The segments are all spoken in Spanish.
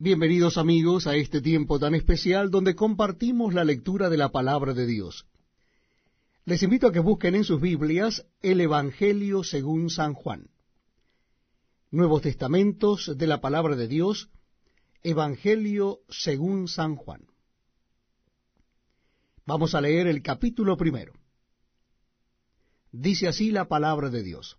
Bienvenidos amigos a este tiempo tan especial donde compartimos la lectura de la palabra de Dios. Les invito a que busquen en sus Biblias el Evangelio según San Juan. Nuevos Testamentos de la palabra de Dios, Evangelio según San Juan. Vamos a leer el capítulo primero. Dice así la palabra de Dios.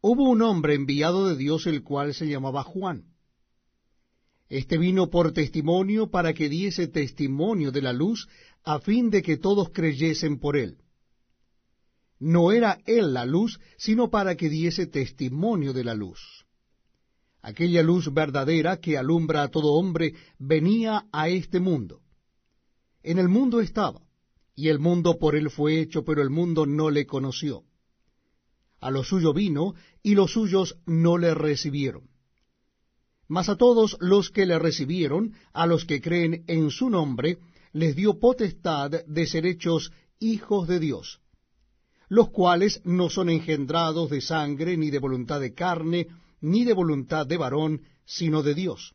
Hubo un hombre enviado de Dios el cual se llamaba Juan. Este vino por testimonio para que diese testimonio de la luz, a fin de que todos creyesen por él. No era él la luz, sino para que diese testimonio de la luz. Aquella luz verdadera que alumbra a todo hombre venía a este mundo. En el mundo estaba, y el mundo por él fue hecho, pero el mundo no le conoció a lo suyo vino, y los suyos no le recibieron. Mas a todos los que le recibieron, a los que creen en su nombre, les dio potestad de ser hechos hijos de Dios, los cuales no son engendrados de sangre, ni de voluntad de carne, ni de voluntad de varón, sino de Dios.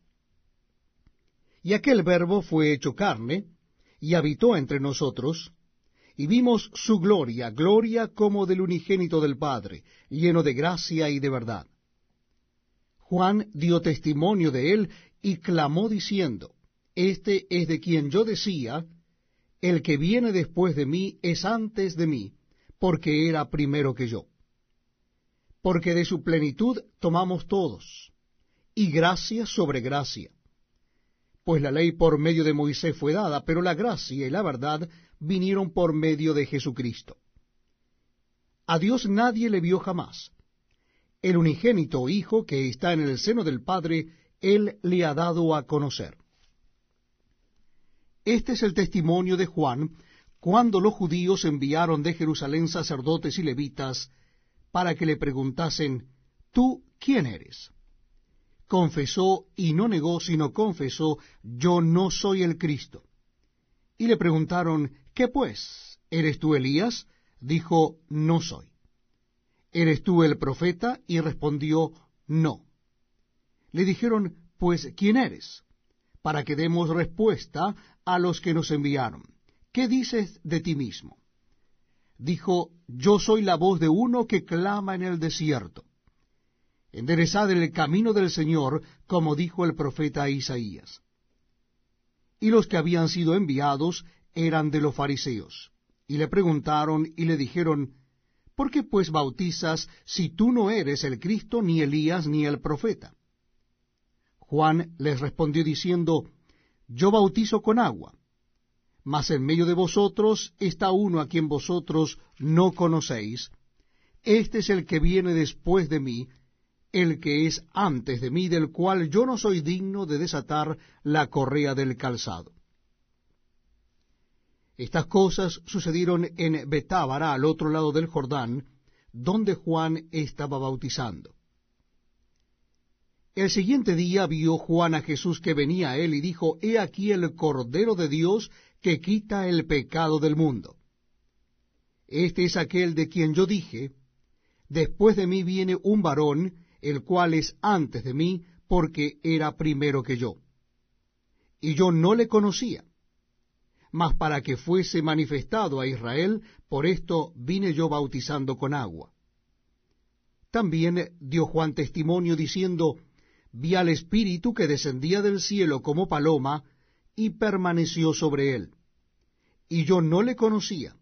Y aquel verbo fue hecho carne, y habitó entre nosotros, y vimos su gloria, gloria como del unigénito del Padre, lleno de gracia y de verdad. Juan dio testimonio de él y clamó diciendo, Este es de quien yo decía, el que viene después de mí es antes de mí, porque era primero que yo. Porque de su plenitud tomamos todos, y gracia sobre gracia. Pues la ley por medio de Moisés fue dada, pero la gracia y la verdad vinieron por medio de Jesucristo. A Dios nadie le vio jamás. El unigénito Hijo que está en el seno del Padre, Él le ha dado a conocer. Este es el testimonio de Juan cuando los judíos enviaron de Jerusalén sacerdotes y levitas para que le preguntasen, ¿tú quién eres? Confesó y no negó, sino confesó, yo no soy el Cristo. Y le preguntaron, ¿Qué pues? ¿Eres tú Elías? Dijo, no soy. ¿Eres tú el profeta? Y respondió, no. Le dijeron, pues, ¿quién eres? Para que demos respuesta a los que nos enviaron. ¿Qué dices de ti mismo? Dijo, yo soy la voz de uno que clama en el desierto. Enderezad el camino del Señor, como dijo el profeta Isaías. Y los que habían sido enviados eran de los fariseos. Y le preguntaron y le dijeron, ¿Por qué pues bautizas si tú no eres el Cristo, ni Elías, ni el profeta? Juan les respondió diciendo, Yo bautizo con agua, mas en medio de vosotros está uno a quien vosotros no conocéis. Este es el que viene después de mí, el que es antes de mí, del cual yo no soy digno de desatar la correa del calzado. Estas cosas sucedieron en Betábara, al otro lado del Jordán, donde Juan estaba bautizando. El siguiente día vio Juan a Jesús que venía a él y dijo, He aquí el Cordero de Dios que quita el pecado del mundo. Este es aquel de quien yo dije, Después de mí viene un varón, el cual es antes de mí, porque era primero que yo. Y yo no le conocía mas para que fuese manifestado a Israel, por esto vine yo bautizando con agua. También dio Juan testimonio diciendo, vi al Espíritu que descendía del cielo como paloma, y permaneció sobre él. Y yo no le conocía,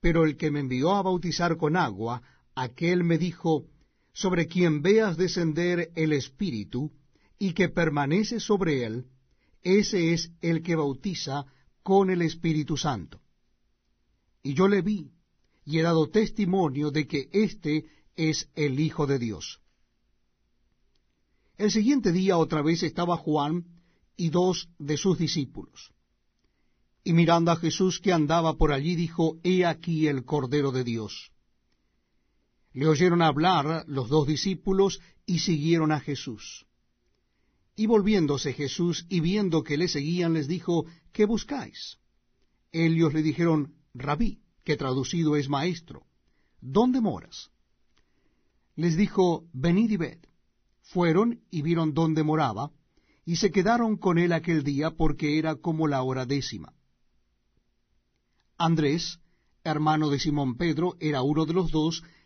pero el que me envió a bautizar con agua, aquel me dijo, sobre quien veas descender el Espíritu, y que permanece sobre él, ese es el que bautiza con el Espíritu Santo. Y yo le vi, y he dado testimonio de que éste es el Hijo de Dios. El siguiente día otra vez estaba Juan y dos de sus discípulos. Y mirando a Jesús que andaba por allí, dijo, He aquí el Cordero de Dios. Le oyeron hablar los dos discípulos y siguieron a Jesús. Y volviéndose Jesús y viendo que le seguían, les dijo, ¿qué buscáis? Ellos le dijeron, Rabí, que traducido es maestro, ¿dónde moras? Les dijo, venid y ved. Fueron y vieron dónde moraba, y se quedaron con él aquel día porque era como la hora décima. Andrés, hermano de Simón Pedro, era uno de los dos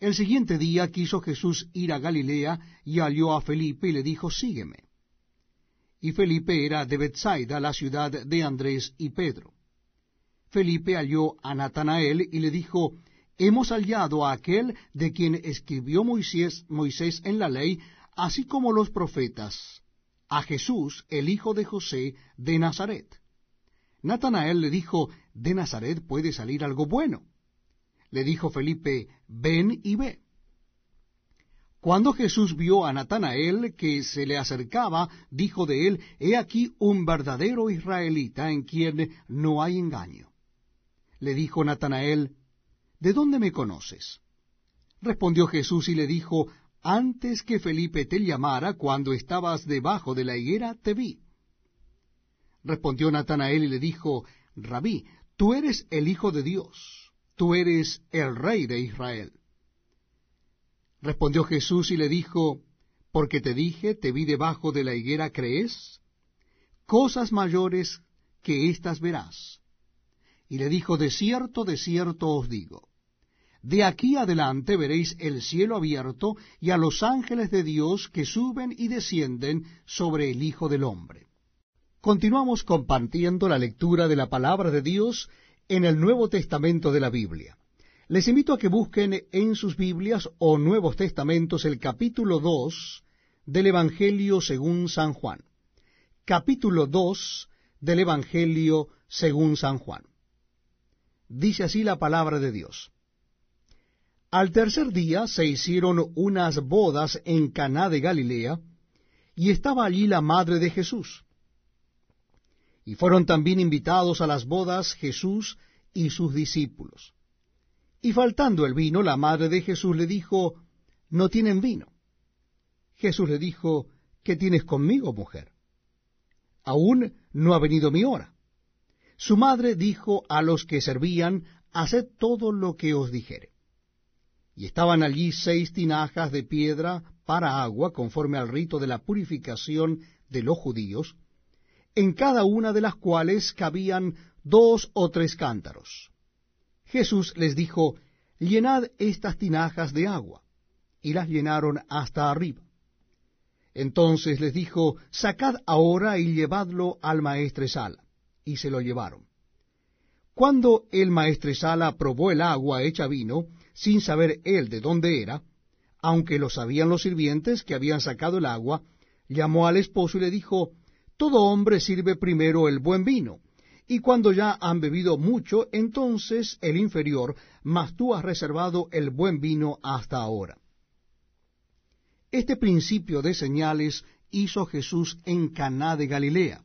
El siguiente día quiso Jesús ir a Galilea y halló a Felipe y le dijo, Sígueme. Y Felipe era de Bethsaida, la ciudad de Andrés y Pedro. Felipe halló a Natanael y le dijo, Hemos hallado a aquel de quien escribió Moisés, Moisés en la ley, así como los profetas, a Jesús, el hijo de José, de Nazaret. Natanael le dijo, de Nazaret puede salir algo bueno. Le dijo Felipe, ven y ve. Cuando Jesús vio a Natanael que se le acercaba, dijo de él, He aquí un verdadero israelita en quien no hay engaño. Le dijo Natanael, ¿De dónde me conoces? Respondió Jesús y le dijo, antes que Felipe te llamara, cuando estabas debajo de la higuera, te vi. Respondió Natanael y le dijo, Rabí, tú eres el Hijo de Dios, tú eres el Rey de Israel. Respondió Jesús y le dijo, porque te dije, te vi debajo de la higuera, ¿crees? Cosas mayores que éstas verás. Y le dijo, de cierto, de cierto os digo, de aquí adelante veréis el cielo abierto y a los ángeles de Dios que suben y descienden sobre el Hijo del Hombre. Continuamos compartiendo la lectura de la palabra de Dios en el Nuevo Testamento de la Biblia. Les invito a que busquen en sus Biblias o Nuevos Testamentos el capítulo 2 del Evangelio según San Juan. Capítulo 2 del Evangelio según San Juan. Dice así la palabra de Dios. Al tercer día se hicieron unas bodas en Caná de Galilea, y estaba allí la madre de Jesús. Y fueron también invitados a las bodas Jesús y sus discípulos. Y faltando el vino, la madre de Jesús le dijo, No tienen vino. Jesús le dijo, ¿qué tienes conmigo, mujer? Aún no ha venido mi hora. Su madre dijo a los que servían, Haced todo lo que os dijere. Y estaban allí seis tinajas de piedra para agua, conforme al rito de la purificación de los judíos, en cada una de las cuales cabían dos o tres cántaros. Jesús les dijo, llenad estas tinajas de agua, y las llenaron hasta arriba. Entonces les dijo, sacad ahora y llevadlo al maestresala, y se lo llevaron. Cuando el maestresala probó el agua hecha vino, sin saber él de dónde era, aunque lo sabían los sirvientes que habían sacado el agua, llamó al esposo y le dijo, Todo hombre sirve primero el buen vino, y cuando ya han bebido mucho, entonces el inferior, mas tú has reservado el buen vino hasta ahora. Este principio de señales hizo Jesús en Caná de Galilea,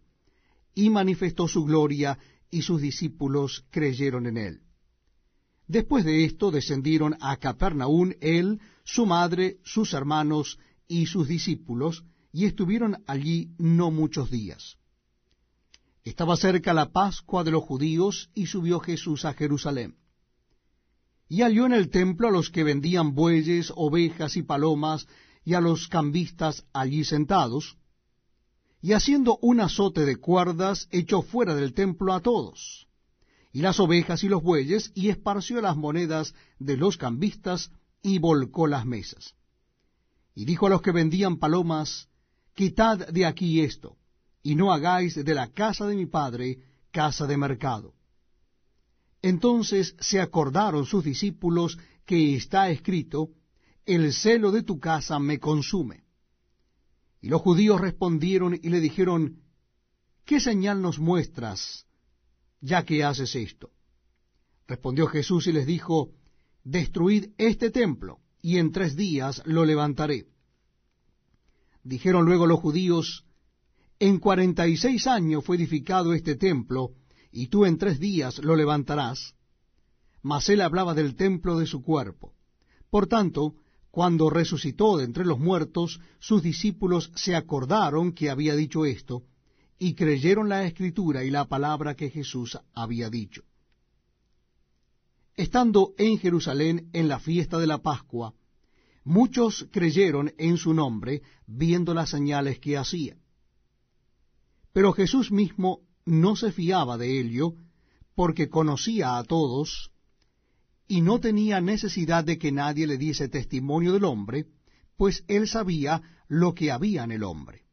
y manifestó su gloria, y sus discípulos creyeron en él. Después de esto descendieron a Capernaum él, su madre, sus hermanos y sus discípulos, y estuvieron allí no muchos días. Estaba cerca la Pascua de los judíos, y subió Jesús a Jerusalén. Y halló en el templo a los que vendían bueyes, ovejas y palomas, y a los cambistas allí sentados, y haciendo un azote de cuerdas, echó fuera del templo a todos y las ovejas y los bueyes, y esparció las monedas de los cambistas, y volcó las mesas. Y dijo a los que vendían palomas, Quitad de aquí esto, y no hagáis de la casa de mi padre casa de mercado. Entonces se acordaron sus discípulos que está escrito, el celo de tu casa me consume. Y los judíos respondieron y le dijeron, ¿qué señal nos muestras, ya que haces esto? Respondió Jesús y les dijo, Destruid este templo, y en tres días lo levantaré. Dijeron luego los judíos, En cuarenta y seis años fue edificado este templo, y tú en tres días lo levantarás. Mas él hablaba del templo de su cuerpo. Por tanto, cuando resucitó de entre los muertos, sus discípulos se acordaron que había dicho esto, y creyeron la escritura y la palabra que Jesús había dicho. Estando en Jerusalén en la fiesta de la Pascua, muchos creyeron en su nombre, viendo las señales que hacía. Pero Jesús mismo no se fiaba de ello, porque conocía a todos, y no tenía necesidad de que nadie le diese testimonio del hombre, pues él sabía lo que había en el hombre.